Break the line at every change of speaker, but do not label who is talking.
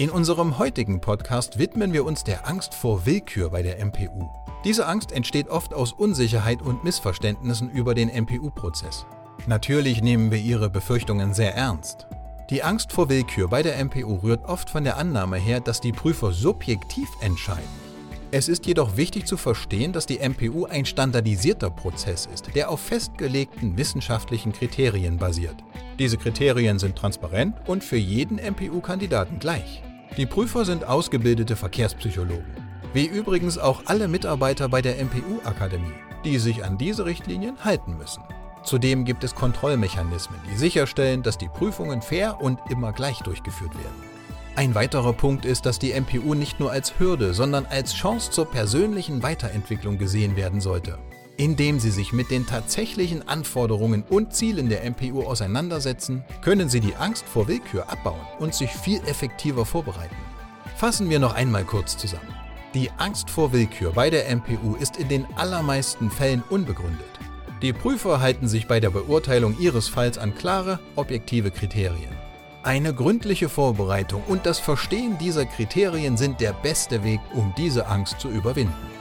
In unserem heutigen Podcast widmen wir uns der Angst vor Willkür bei der MPU. Diese Angst entsteht oft aus Unsicherheit und Missverständnissen über den MPU-Prozess. Natürlich nehmen wir Ihre Befürchtungen sehr ernst. Die Angst vor Willkür bei der MPU rührt oft von der Annahme her, dass die Prüfer subjektiv entscheiden. Es ist jedoch wichtig zu verstehen, dass die MPU ein standardisierter Prozess ist, der auf festgelegten wissenschaftlichen Kriterien basiert. Diese Kriterien sind transparent und für jeden MPU-Kandidaten gleich. Die Prüfer sind ausgebildete Verkehrspsychologen wie übrigens auch alle Mitarbeiter bei der MPU-Akademie, die sich an diese Richtlinien halten müssen. Zudem gibt es Kontrollmechanismen, die sicherstellen, dass die Prüfungen fair und immer gleich durchgeführt werden. Ein weiterer Punkt ist, dass die MPU nicht nur als Hürde, sondern als Chance zur persönlichen Weiterentwicklung gesehen werden sollte. Indem Sie sich mit den tatsächlichen Anforderungen und Zielen der MPU auseinandersetzen, können Sie die Angst vor Willkür abbauen und sich viel effektiver vorbereiten. Fassen wir noch einmal kurz zusammen. Die Angst vor Willkür bei der MPU ist in den allermeisten Fällen unbegründet. Die Prüfer halten sich bei der Beurteilung ihres Falls an klare, objektive Kriterien. Eine gründliche Vorbereitung und das Verstehen dieser Kriterien sind der beste Weg, um diese Angst zu überwinden.